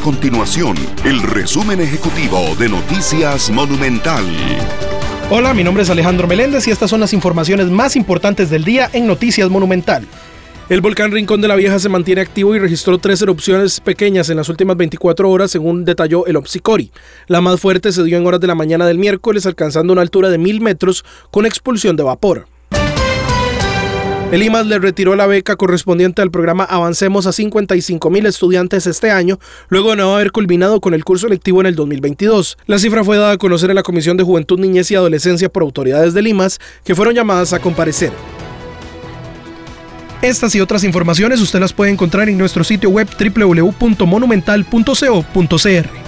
continuación el resumen ejecutivo de Noticias Monumental. Hola, mi nombre es Alejandro Meléndez y estas son las informaciones más importantes del día en Noticias Monumental. El volcán Rincón de la Vieja se mantiene activo y registró tres erupciones pequeñas en las últimas 24 horas, según detalló el Opsicori. La más fuerte se dio en horas de la mañana del miércoles, alcanzando una altura de mil metros con expulsión de vapor. El IMAS le retiró la beca correspondiente al programa Avancemos a 55 mil estudiantes este año, luego de no haber culminado con el curso lectivo en el 2022. La cifra fue dada a conocer en la Comisión de Juventud, Niñez y Adolescencia por autoridades del IMAS, que fueron llamadas a comparecer. Estas y otras informaciones usted las puede encontrar en nuestro sitio web www.monumental.co.cr.